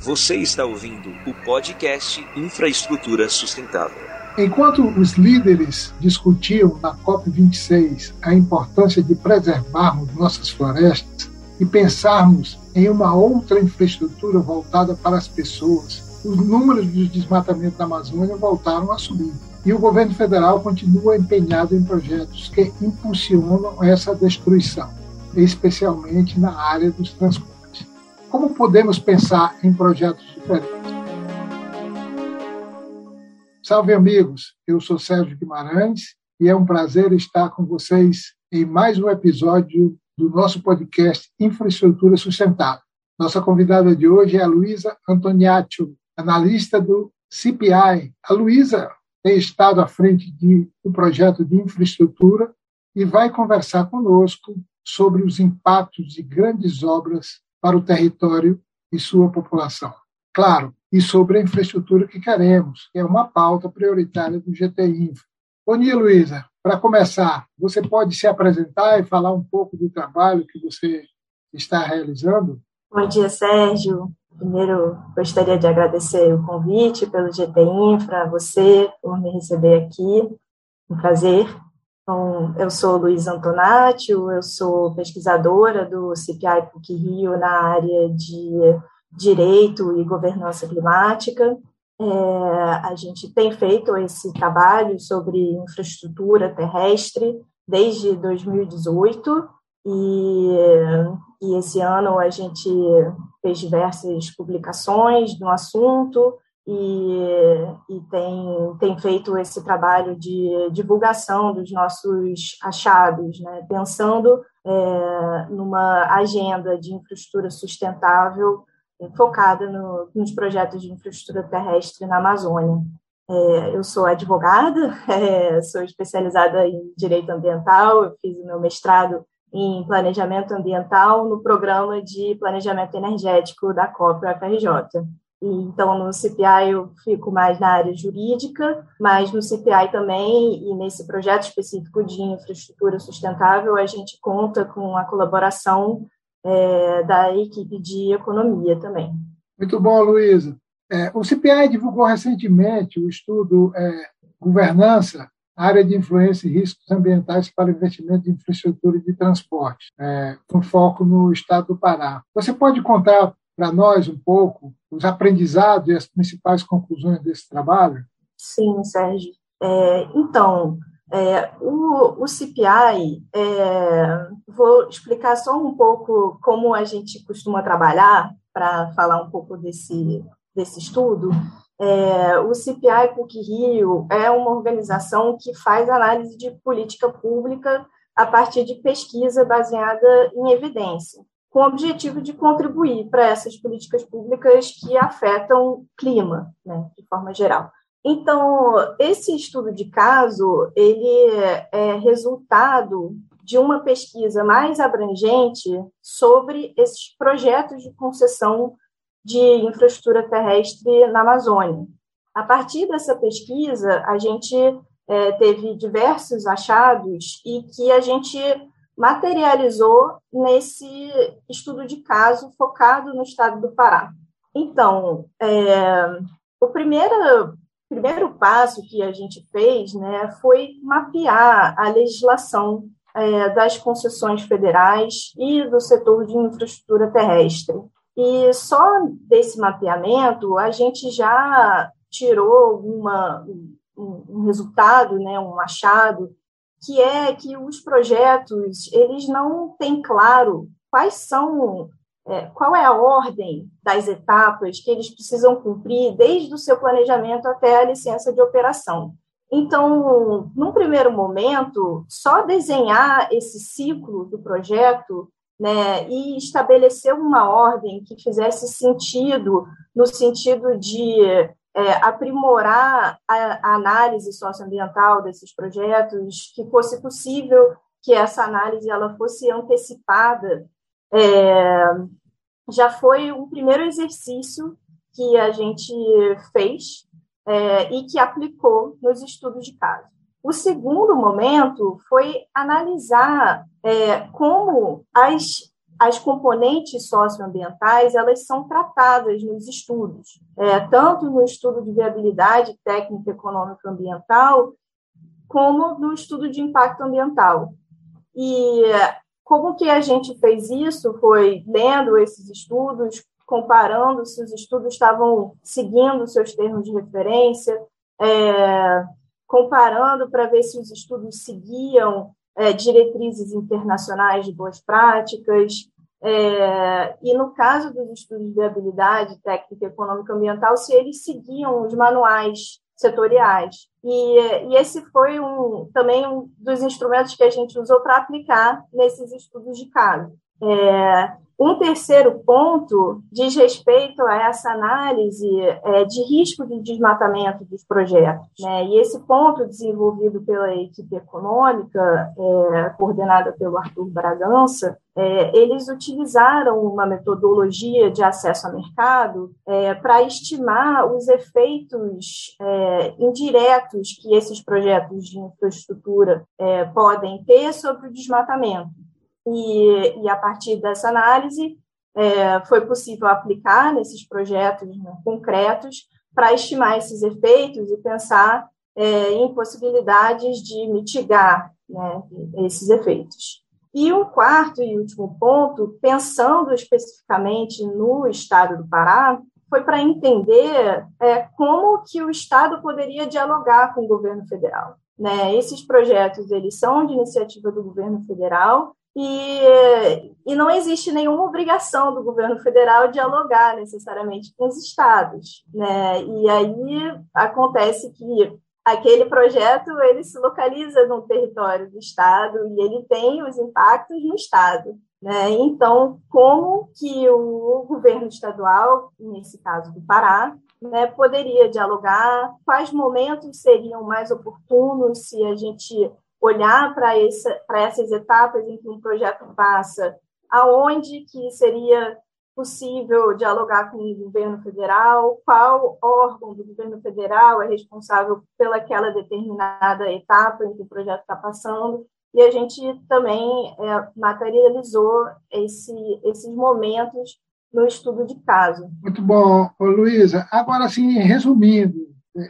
Você está ouvindo o podcast Infraestrutura Sustentável. Enquanto os líderes discutiam na COP26 a importância de preservarmos nossas florestas e pensarmos em uma outra infraestrutura voltada para as pessoas, os números de desmatamento da Amazônia voltaram a subir. E o governo federal continua empenhado em projetos que impulsionam essa destruição, especialmente na área dos transportes. Como podemos pensar em projetos diferentes? Salve, amigos! Eu sou Sérgio Guimarães e é um prazer estar com vocês em mais um episódio do nosso podcast Infraestrutura Sustentável. Nossa convidada de hoje é a Luísa Antoniaccio, analista do CPI. A Luísa tem estado à frente de, do projeto de infraestrutura e vai conversar conosco sobre os impactos de grandes obras para o território e sua população. Claro, e sobre a infraestrutura que queremos, que é uma pauta prioritária do GT Infra. Bom Luísa. Para começar, você pode se apresentar e falar um pouco do trabalho que você está realizando? Bom dia, Sérgio. Primeiro, gostaria de agradecer o convite pelo GT Infra, você por me receber aqui. Um prazer então, eu sou Luiz Antonatio, eu sou pesquisadora do CPI PUC Rio na área de Direito e Governança Climática. É, a gente tem feito esse trabalho sobre infraestrutura terrestre desde 2018 e, e esse ano a gente fez diversas publicações no assunto e, e tem, tem feito esse trabalho de divulgação dos nossos achados, né? pensando é, numa agenda de infraestrutura sustentável focada no, nos projetos de infraestrutura terrestre na Amazônia. É, eu sou advogada, é, sou especializada em direito ambiental, eu fiz o meu mestrado em planejamento ambiental no programa de planejamento energético da COP UFRJ. Então, no CPI eu fico mais na área jurídica, mas no CPI também, e nesse projeto específico de infraestrutura sustentável, a gente conta com a colaboração é, da equipe de economia também. Muito bom, Luísa. É, o CPI divulgou recentemente o estudo é, Governança, área de influência e riscos ambientais para investimento em infraestrutura de transporte, é, com foco no estado do Pará. Você pode contar para nós um pouco os aprendizados e as principais conclusões desse trabalho? Sim, Sérgio. É, então, é, o, o, CPI, é, vou explicar só um pouco como a gente costuma trabalhar, para falar um pouco desse, desse estudo. É, o CPI PUC Rio é uma organização que faz análise de política pública a partir de pesquisa baseada em evidência com o objetivo de contribuir para essas políticas públicas que afetam o clima, né, de forma geral. Então, esse estudo de caso, ele é resultado de uma pesquisa mais abrangente sobre esses projetos de concessão de infraestrutura terrestre na Amazônia. A partir dessa pesquisa, a gente é, teve diversos achados e que a gente materializou nesse estudo de caso focado no estado do Pará. Então, é, o primeiro, primeiro passo que a gente fez né, foi mapear a legislação é, das concessões federais e do setor de infraestrutura terrestre. E só desse mapeamento a gente já tirou uma, um, resultado, né, um achado que é que os projetos eles não têm claro quais são é, qual é a ordem das etapas que eles precisam cumprir desde o seu planejamento até a licença de operação. Então, num primeiro momento, só desenhar esse ciclo do projeto né, e estabelecer uma ordem que fizesse sentido, no sentido de é, aprimorar a, a, análise socioambiental desses projetos, que fosse possível que essa análise ela fosse antecipada, é, já foi um primeiro exercício que a gente fez é, e que aplicou nos estudos de caso. O segundo momento foi analisar é, como as as componentes socioambientais elas são tratadas nos estudos, é, tanto no estudo de viabilidade técnica, econômica, ambiental, como no estudo de impacto ambiental. E como que a gente fez isso foi lendo esses estudos, comparando se os estudos estavam seguindo seus termos de referência, é, comparando para ver se os estudos seguiam é, diretrizes internacionais de boas práticas, é, e no caso dos estudos de habilidade técnica, econômica ambiental, se eles seguiam os manuais setoriais. E, e, esse foi um, também um dos instrumentos que a gente usou para aplicar nesses estudos de caso. É, um terceiro ponto diz respeito a essa análise é, de risco de desmatamento dos projetos. Né? E esse ponto, desenvolvido pela equipe econômica, é, coordenada pelo Arthur Bragança, é, eles utilizaram uma metodologia de acesso a mercado é, para estimar os efeitos é, indiretos que esses projetos de infraestrutura é, podem ter sobre o desmatamento. E, e a partir dessa análise, é, foi possível aplicar nesses projetos né, concretos para estimar esses efeitos e pensar é, em possibilidades de mitigar né, esses efeitos. E um quarto e último ponto, pensando especificamente no estado do Pará, foi para entender é, como que o Estado poderia dialogar com o governo federal. Né? Esses projetos eles são de iniciativa do governo federal, e, e não existe nenhuma obrigação do governo federal dialogar necessariamente com os estados, né? E aí acontece que aquele projeto ele se localiza no território do estado e ele tem os impactos no estado, né? Então, como que o governo estadual, nesse caso do Pará, né, poderia dialogar? Quais momentos seriam mais oportunos se a gente olhar para essa, essas etapas em que um projeto passa, aonde que seria possível dialogar com o governo federal, qual órgão do governo federal é responsável pelaquela determinada etapa em que o projeto está passando, e a gente também é, materializou esse, esses momentos no estudo de caso. Muito bom, Luísa. Agora, assim, resumindo,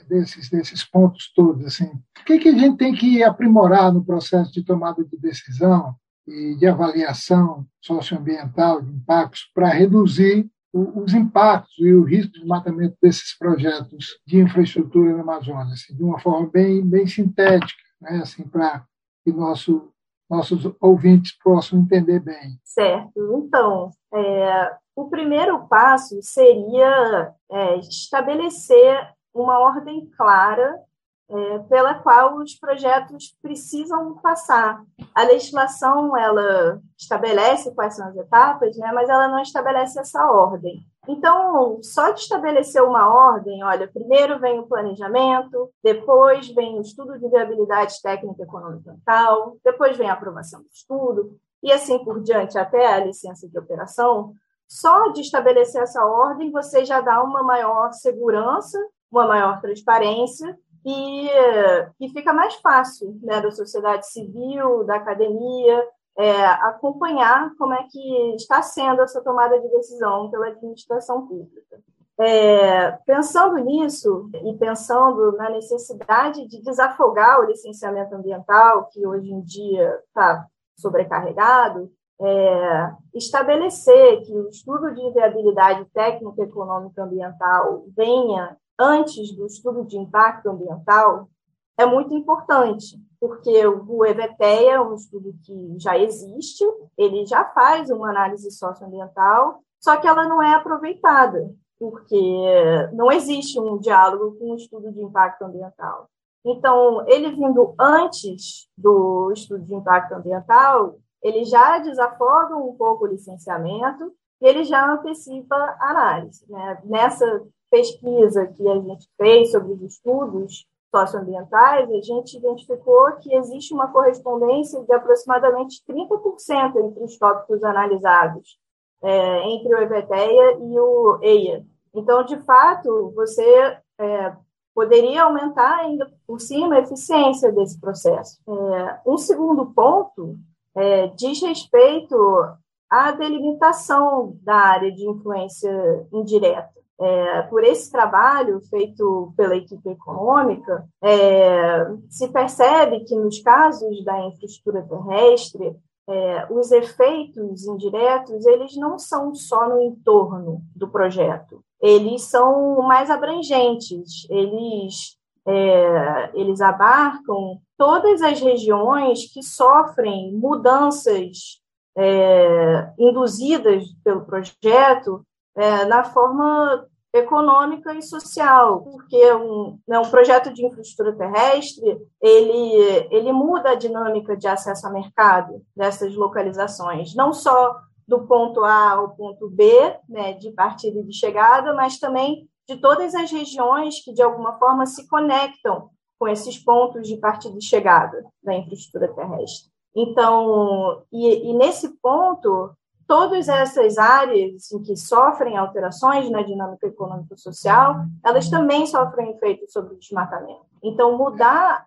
desses, desses pontos todos. Assim. O que, que a gente tem que aprimorar no processo de tomada de decisão e de avaliação socioambiental de impactos para reduzir os impactos e o risco de matamento desses projetos de infraestrutura na Amazônia, assim, de uma forma bem, bem sintética, né, assim, para que nosso, nossos ouvintes possam entender bem. Certo. Então, é, o primeiro passo seria é, estabelecer uma ordem clara é, pela qual os projetos precisam passar. A legislação ela estabelece quais são as etapas, né, mas ela não estabelece essa ordem. Então, só de estabelecer uma ordem, olha, primeiro vem o planejamento, depois vem o estudo de viabilidade técnica econômica tal, depois vem a aprovação do estudo, e assim por diante, até a licença de operação, só de estabelecer essa ordem, você já dá uma maior segurança uma maior transparência e, e fica mais fácil né, da sociedade civil, da academia, é, acompanhar como é que está sendo essa tomada de decisão pela administração pública. É, pensando nisso e pensando na necessidade de desafogar o licenciamento ambiental, que hoje em dia está sobrecarregado, é, estabelecer que o estudo de viabilidade técnica, econômica ambiental venha antes do estudo de impacto ambiental é muito importante, porque o EVTEA é um estudo que já existe, ele já faz uma análise socioambiental, só que ela não é aproveitada, porque não existe um diálogo com o estudo de impacto ambiental. Então, ele vindo antes do estudo de impacto ambiental, ele já desafoga um pouco o licenciamento e ele já antecipa a análise. Né? Nessa pesquisa que a gente fez sobre os estudos socioambientais, a gente identificou que existe uma correspondência de aproximadamente 30% entre os tópicos analisados, é, entre o EVTEA e o EIA. Então, de fato, você é, poderia aumentar ainda por cima a eficiência desse processo. É, um segundo ponto é, diz respeito a delimitação da área de influência indireta. É, por esse trabalho feito pela equipe econômica, é, se percebe que nos casos da infraestrutura terrestre, é, os efeitos indiretos eles não são só no entorno do projeto, eles são mais abrangentes, eles é, eles abarcam todas as regiões que sofrem mudanças é, induzidas pelo projeto é, na forma econômica e social, porque um, né, um projeto de infraestrutura terrestre ele, ele muda a dinâmica de acesso a mercado dessas localizações, não só do ponto A ao ponto B, né, de partida e de chegada, mas também de todas as regiões que de alguma forma se conectam com esses pontos de partida e chegada da infraestrutura terrestre. Então, e, e nesse ponto, todas essas áreas em que sofrem alterações na dinâmica econômico-social, elas também sofrem efeitos sobre o desmatamento. Então, mudar.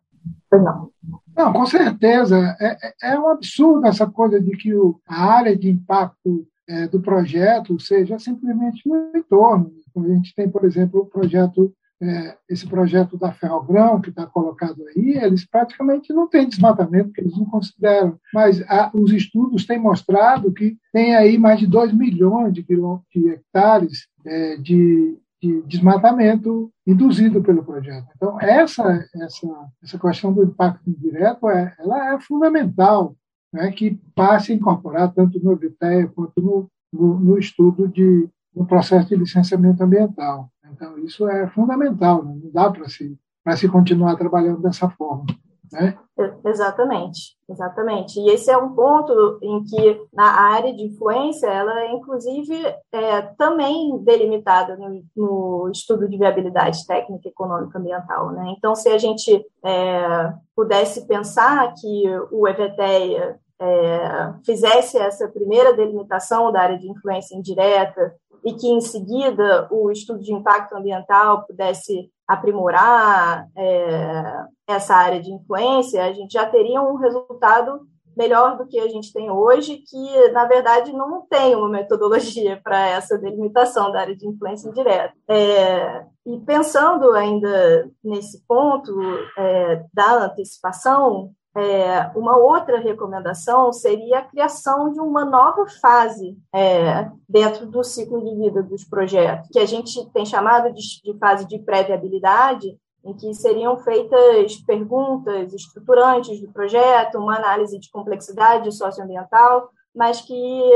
Não. Não, com certeza. É, é, é um absurdo essa coisa de que o, a área de impacto é, do projeto seja simplesmente no entorno. A gente tem, por exemplo, o projeto é, esse projeto da Ferrogrão, que está colocado aí, eles praticamente não têm desmatamento, que eles não consideram. Mas a, os estudos têm mostrado que tem aí mais de 2 milhões de, de hectares é, de, de, desmatamento induzido pelo projeto. Então, essa, essa, essa questão do impacto indireto é, ela é fundamental né, que passe a incorporar tanto no EBTEA quanto no, no, no estudo de, no processo de licenciamento ambiental. Então, isso é fundamental, né? não dá para se, se continuar trabalhando dessa forma. Né? Exatamente, exatamente. E esse é um ponto em que na área de influência ela é inclusive é, também delimitada no, no, estudo de viabilidade técnica, econômica, ambiental. Né? Então, se a gente é, pudesse pensar que o EVTEA é, fizesse essa primeira delimitação da área de influência indireta e que, em seguida, o estudo de impacto ambiental pudesse aprimorar é, essa área de influência, a gente já teria um resultado melhor do que a gente tem hoje, que, na verdade, não tem uma metodologia para essa delimitação da área de influência indireta. É, e pensando ainda nesse ponto é, da antecipação, é, uma outra recomendação seria a criação de uma nova fase é, dentro do ciclo de vida dos projetos, que a gente tem chamado de, de fase de pré-viabilidade, em que seriam feitas perguntas estruturantes do projeto, uma análise de complexidade socioambiental, mas que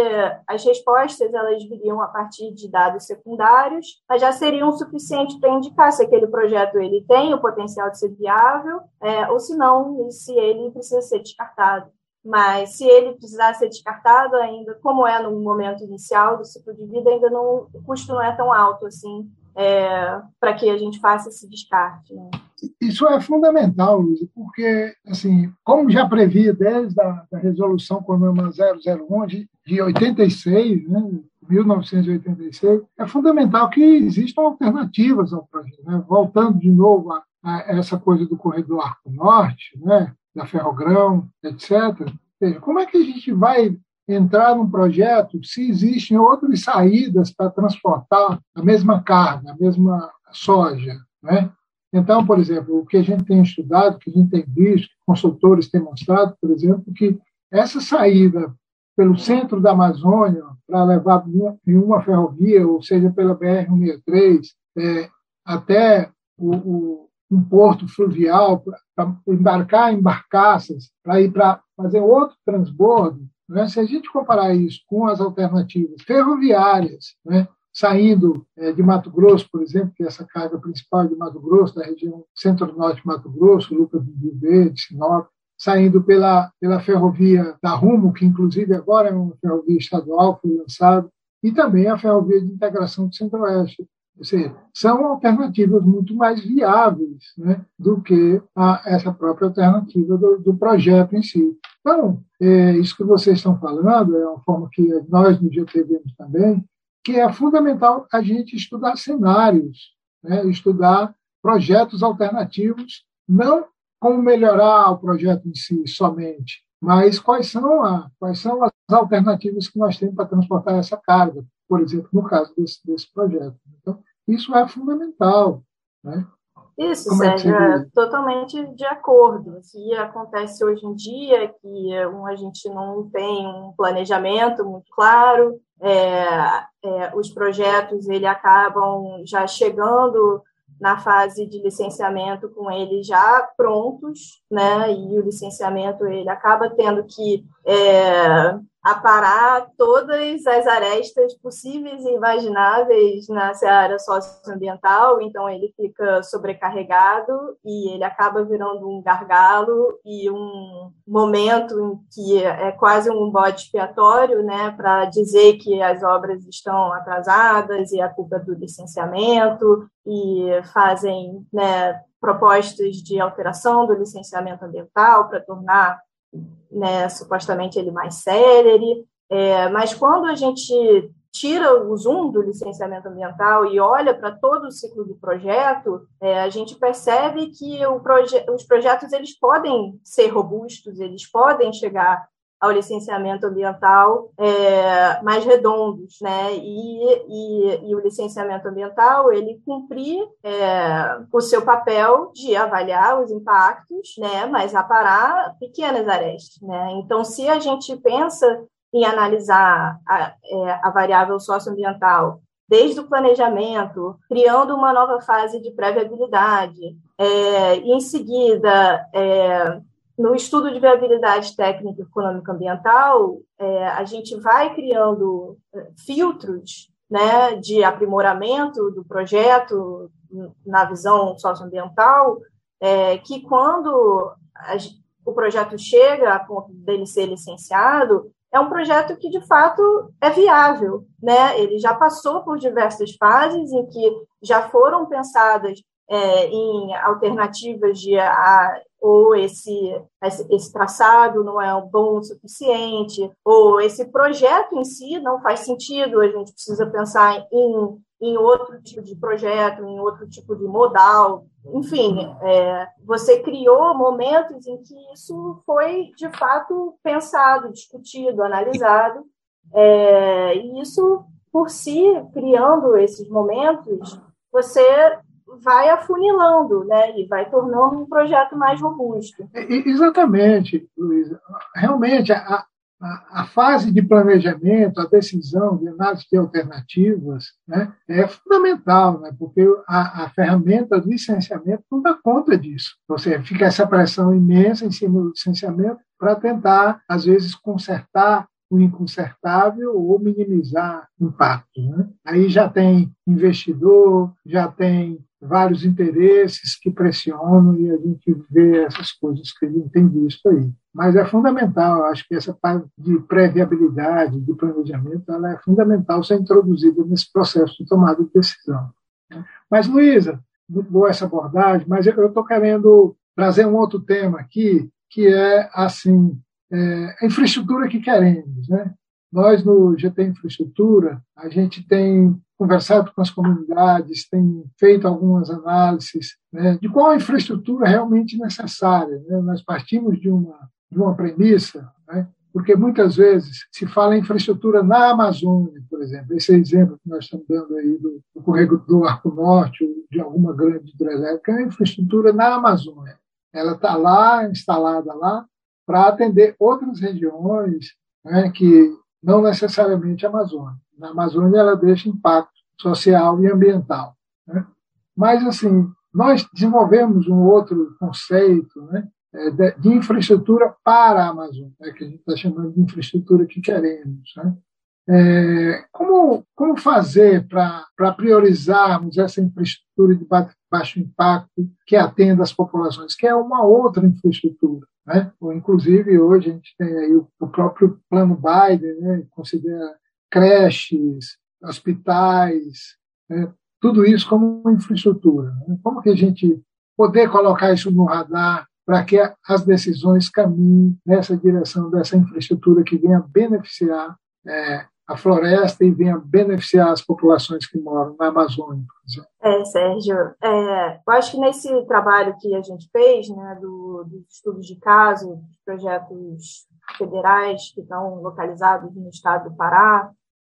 as respostas elas viriam a partir de dados secundários, mas já seriam suficientes para indicar se aquele projeto ele tem o potencial de ser viável é, ou se não, se ele precisa ser descartado. Mas se ele precisar ser descartado ainda, como é no momento inicial do ciclo de vida, ainda não o custo não é tão alto assim é, para que a gente faça esse descarte. Né? Isso é fundamental, Luiz, porque, assim, como já previa desde a da resolução Conama 001 de, de 86, né, 1986, é fundamental que existam alternativas ao projeto. Né? Voltando de novo a, a, essa coisa do corredor Arco Norte, né, da Ferrogrão, etc. Como é que a gente vai entrar num projeto se existem outras saídas para transportar a mesma carga, a mesma soja, né? Então, por exemplo, o que a gente tem estudado, que a gente tem visto, consultores têm mostrado, por exemplo, que essa saída pelo centro da Amazônia para levar em uma ferrovia, ou seja, pela BR-163, é, até o, o, um porto fluvial, para embarcar em barcaças, para ir para fazer outro transbordo, né? Se a gente comparar isso com as alternativas ferroviárias, né? saindo é, de Mato Grosso, por exemplo, que é essa carga principal de Mato Grosso, da região centro-norte de Mato Grosso, Lucas do Rio Verde, Sinop, saindo pela, pela ferrovia da Rumo, que inclusive agora é uma ferrovia estadual, foi lançada, e também a ferrovia de integração do Centro-Oeste. Ou seja, são alternativas muito mais viáveis né, do que a, essa própria alternativa do, do projeto em si. Então, é, isso que vocês estão falando é uma forma que nós no GT vemos também, que é fundamental a gente estudar cenários, né, estudar projetos alternativos, não como melhorar o projeto em si somente, Mas quais são, a, quais são as alternativas que nós temos para transportar essa carga, por exemplo, no caso desse, desse projeto? Então, isso é fundamental. Né? Isso, Como é Sérgio, é totalmente de acordo. Se acontece hoje em dia que a gente não tem um planejamento muito claro, é, é, os projetos ele acabam já chegando na fase de licenciamento com eles já prontos, né? E o licenciamento ele acaba tendo que é, aparar todas as arestas possíveis e imagináveis na seara socioambiental, então ele fica sobrecarregado e ele acaba virando um gargalo e um momento em que é quase um bode expiatório, né, para dizer que as obras estão atrasadas e a culpa é do licenciamento e fazem, né, propostas de alteração do licenciamento ambiental para tornar né, supostamente ele mais célere, é, mas quando a gente tira o zoom do licenciamento ambiental e olha para todo o ciclo do projeto, é, a gente percebe que proje os projetos eles podem ser robustos, eles podem chegar ao licenciamento ambiental é, mais redondos, né? E, e, e, o licenciamento ambiental ele cumprir é, o seu papel de avaliar os impactos, né? Mas aparar pequenas arestas, né? Então, se a gente pensa em analisar a, é, a variável socioambiental desde o planejamento, criando uma nova fase de pré-viabilidade, é, e em seguida é, no estudo de viabilidade técnica econômica ambiental, é, a gente vai criando é, filtros né, de aprimoramento do projeto na visão socioambiental, é, que quando a, o projeto chega a ponto dele ser licenciado, é um projeto que de fato é viável, né? Ele já passou por diversas fases em que já foram pensadas é, em alternativas de a, ou esse, esse traçado não é bom o suficiente, ou esse projeto em si não faz sentido, a gente precisa pensar em, em outro tipo de projeto, em outro tipo de modal. Enfim, é, você criou momentos em que isso foi, de fato, pensado, discutido, analisado, é, e isso, por si, criando esses momentos, você vai afunilando, né? E vai tornando um projeto mais robusto. Exatamente, Luísa. Realmente, a, a, a, fase de planejamento, a decisão de análise de alternativas né, é fundamental, né, porque a, a ferramenta do licenciamento não dá conta disso. Você fica essa pressão imensa em cima do licenciamento para tentar, às vezes, consertar o inconsertável ou minimizar impacto. Né? Aí já tem investidor, já tem vários interesses que pressionam e a gente vê essas coisas que gente tem visto aí. Mas é fundamental, acho que essa parte de pré-viabilidade, de planejamento, ela é fundamental ser introduzida nesse processo de tomada de decisão. Mas, Luísa, muito boa essa abordagem, mas eu estou querendo trazer um outro tema aqui, que é, assim, é, a infraestrutura que queremos. Né? Nós, no GT Infraestrutura, a gente tem conversado com as comunidades, tem feito algumas análises né, de qual a infraestrutura realmente necessária. Né? Nós partimos de uma, de uma premissa, né, porque muitas vezes se fala em infraestrutura na Amazônia, por exemplo, esse é exemplo que nós estamos dando aí do, do corredor do Arco Norte, ou de alguma grande hidrelétrica, é infraestrutura na Amazônia. Ela está lá, instalada lá, para atender outras regiões né, que não necessariamente a Amazônia. Na Amazônia ela deixa impacto social e ambiental. Né? Mas, assim, nós desenvolvemos um outro conceito né, é, de infraestrutura para a Amazônia, né, que a gente está chamando de infraestrutura que queremos. Né? É, como, como fazer para priorizarmos essa infraestrutura de baixo impacto que atenda as populações, que é uma outra infraestrutura? Né? Inclusive, hoje a gente tem aí o, o próprio plano Biden, né? considera creches, hospitais, né? tudo isso como infraestrutura. Né? Como que a gente poder colocar isso no radar para que as decisões caminhem nessa direção dessa infraestrutura que venha beneficiar é, a floresta e venha beneficiar as populações que moram na Amazônia, por exemplo. É, Sérgio, é, eu acho que nesse trabalho que a gente fez, né, do, dos estudos de caso, dos projetos federais que estão localizados no estado do Pará.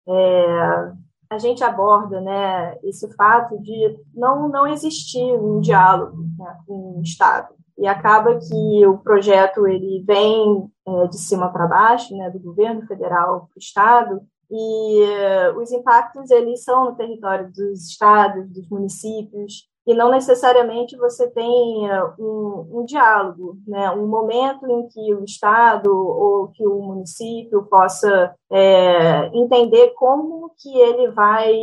É, a gente aborda né, esse fato de não, não existir um diálogo né, com o Estado. E acaba que o projeto ele vem é, de cima para baixo, né, do governo federal para o Estado, e uh, os impactos eles são no território dos estados, dos municípios, e não necessariamente você tem um, um, diálogo, né? um momento em que o Estado ou que o município possa é, entender como que ele vai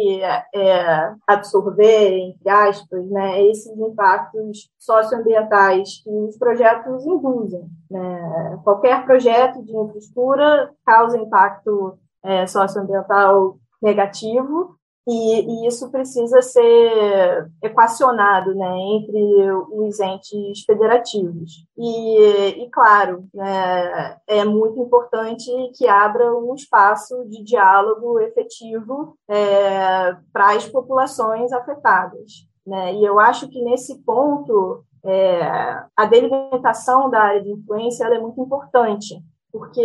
é, absorver, entre aspas, né, esses impactos socioambientais que os projetos induzem. Né? Qualquer projeto de infraestrutura causa impacto é, socioambiental negativo, e, e, isso precisa ser equacionado né, entre os entes federativos. E, e claro, né, é muito importante que abra um espaço de diálogo efetivo é, para as populações afetadas. Né? E eu acho que nesse ponto é, a delimitação da área de influência é muito importante, porque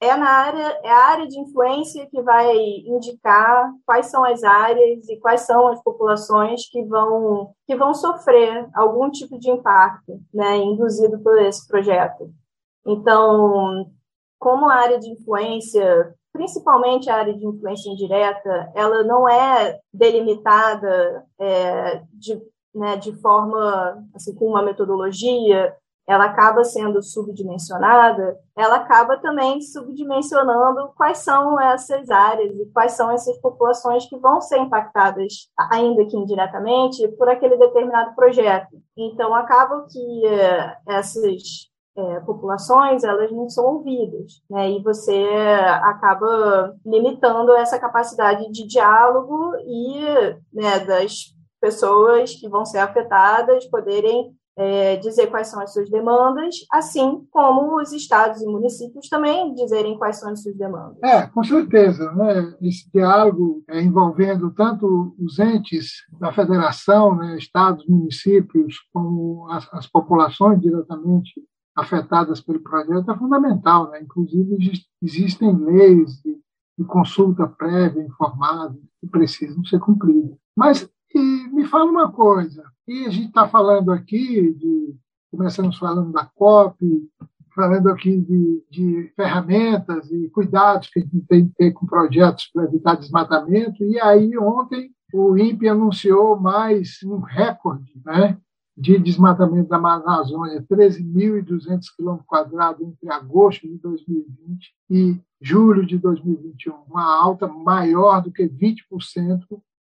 é na área é a área de influência que vai indicar quais são as áreas e quais são as populações que vão que vão sofrer algum tipo de impacto, né, induzido por esse projeto. Então, como a área de influência, principalmente a área de influência indireta, ela não é delimitada é, de, né, de forma assim com uma metodologia ela acaba sendo subdimensionada, ela acaba também subdimensionando quais são essas áreas e quais são essas populações que vão ser impactadas, ainda que indiretamente, por aquele determinado projeto. Então, acaba que eh, essas é, populações elas não são ouvidas, né? E você acaba limitando essa capacidade de diálogo e né, das pessoas que vão ser afetadas poderem é, dizer quais são as suas demandas, assim como os estados e municípios também dizerem quais são as suas demandas. É, com certeza. Né? Esse diálogo é, envolvendo tanto os entes da federação, né, estados, municípios, como as, as populações diretamente afetadas pelo projeto é fundamental. Né? Inclusive, existem leis de, de consulta prévia, informada, que precisam ser cumpridas. Mas e me fala uma coisa, e a gente está falando aqui de, começamos falando da COP, falando aqui de, de, ferramentas e cuidados que a gente tem que ter com projetos para evitar desmatamento, e aí ontem o INPE anunciou mais um recorde né, de desmatamento da Amazônia, 13.200 km entre agosto de 2020 e julho de 2021, uma alta maior do que 20%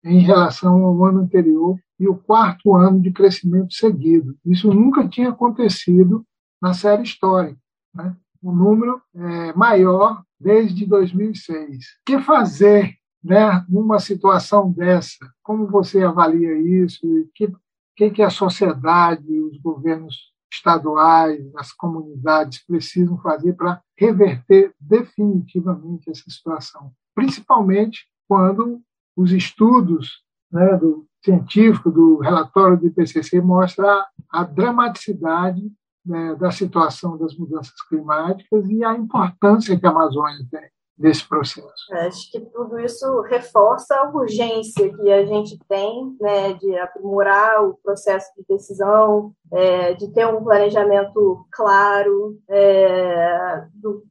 em relação ao ano anterior e o quarto ano de crescimento seguido. Isso nunca tinha acontecido na série histórica. Né? O número é maior desde 2006. O que fazer né, numa situação dessa? Como você avalia isso? O que, que, que a sociedade, os governos estaduais, as comunidades precisam fazer para reverter definitivamente essa situação? Principalmente quando os estudos né, do científico do relatório do IPCC mostra a dramaticidade né, da situação das mudanças climáticas e a importância que a Amazônia tem nesse processo. Acho que tudo isso reforça a urgência que a gente tem né, de aprimorar o processo de decisão, é, de ter um planejamento claro é, do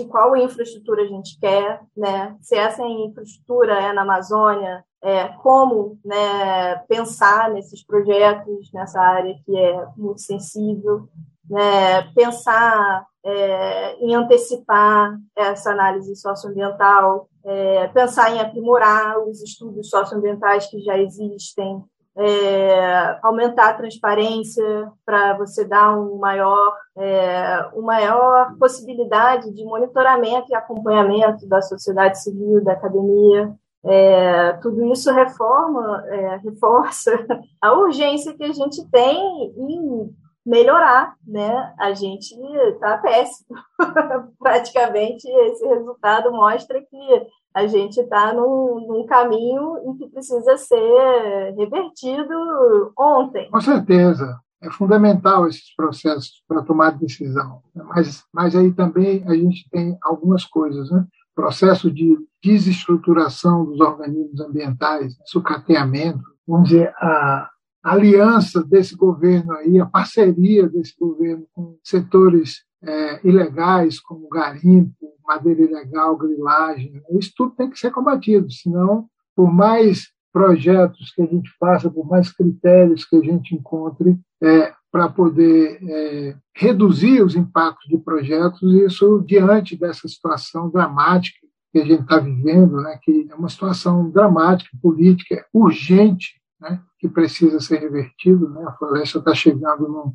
de qual infraestrutura a gente quer, né? Se essa infraestrutura é na Amazônia, é, como né, pensar nesses projetos nessa área que é muito sensível, né? Pensar é, em antecipar essa análise socioambiental, é, pensar em aprimorar os estudos socioambientais que já existem, é, aumentar a transparência para você dar um maior, é, uma maior possibilidade de monitoramento e acompanhamento da sociedade civil, da academia. É, tudo isso reforma, é, reforça a urgência que a gente tem em melhorar, né? A gente está péssimo. Praticamente esse resultado mostra que a gente está num, num, caminho em que precisa ser revertido ontem. Com certeza. é fundamental esses processos para tomar decisão. Mas, mas aí também a gente tem algumas coisas, né? Processo de desestruturação dos organismos ambientais, sucateamento, vamos dizer, a aliança desse governo aí, a parceria desse governo com setores é, ilegais como garimpo, madeira ilegal, grilagem, isso tudo tem que ser combatido, senão, por mais projetos que a gente faça, por mais critérios que a gente encontre é, para poder é, reduzir os impactos de projetos, isso diante dessa situação dramática que a gente está vivendo, né, que é uma situação dramática, política, urgente, né, que precisa ser revertido. Né, a floresta está chegando num,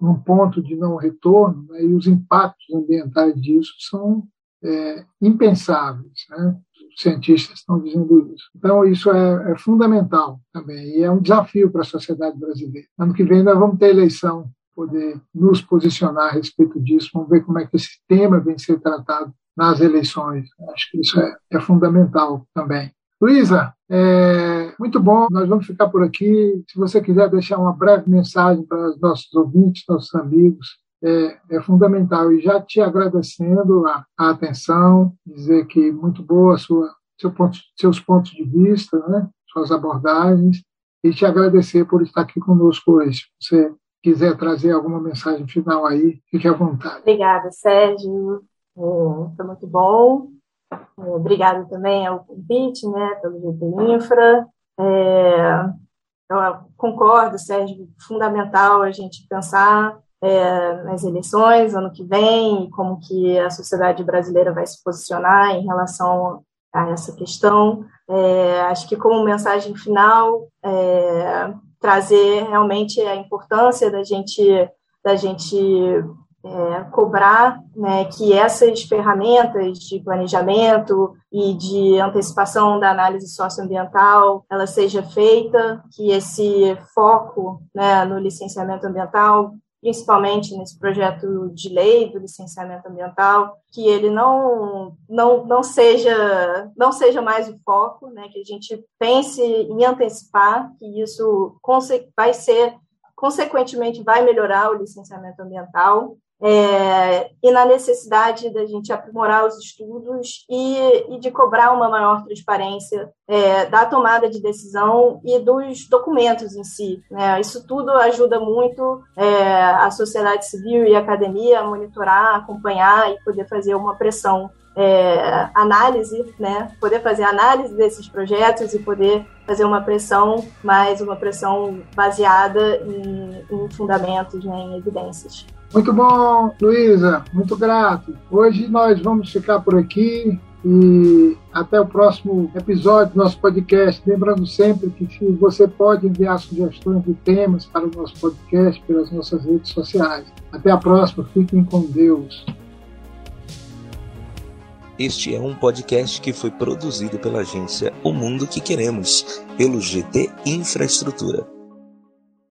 num, ponto de não retorno né, e os impactos ambientais disso são é, impensáveis. Né? Os cientistas estão dizendo isso. Então, isso é, é fundamental também e é um desafio para a sociedade brasileira. Ano que vem nós vamos ter eleição, poder nos posicionar a respeito disso, vamos ver como é que esse tema vem ser tratado nas eleições. Acho que isso é, é fundamental também. Luísa, é muito bom. Nós vamos ficar por aqui. Se você quiser deixar uma breve mensagem para os nossos ouvintes, nossos amigos, é, é fundamental. E já te agradecendo a, a, atenção, dizer que muito boa sua, seu ponto, seus pontos de vista, né? suas abordagens, e te agradecer por estar aqui conosco hoje. Se você quiser trazer alguma mensagem final aí, fique à vontade. Obrigada, Sérgio. É, foi muito bom. Obrigada também ao convite, né, pelo GT Infra. É, eu concordo, Sérgio, fundamental a gente pensar é, nas eleições ano que vem, como que a sociedade brasileira vai se posicionar em relação a essa questão. É, acho que como mensagem final, é, trazer realmente a importância da gente da gente é, cobrar né, que essas ferramentas de planejamento e de antecipação da análise socioambiental ela seja feita, que esse foco né, no licenciamento ambiental principalmente nesse projeto de lei do licenciamento ambiental, que ele não não, não seja não seja mais o foco, né, que a gente pense em antecipar que isso vai ser consequentemente vai melhorar o licenciamento ambiental é, e na necessidade da gente aprimorar os estudos e, e de cobrar uma maior transparência é, da tomada de decisão e dos documentos em si. Né? Isso tudo ajuda muito é, a sociedade civil e a academia a monitorar, acompanhar e poder fazer uma pressão é, análise, né? Poder fazer análise desses projetos e poder fazer uma pressão, mais uma pressão baseada em, em fundamentos, né, em evidências. Muito bom, Luísa, muito grato. Hoje nós vamos ficar por aqui e até o próximo episódio do nosso podcast. Lembrando sempre que você pode enviar sugestões de temas para o nosso podcast pelas nossas redes sociais. Até a próxima, fiquem com Deus. Este é um podcast que foi produzido pela agência O Mundo que Queremos, pelo GT Infraestrutura.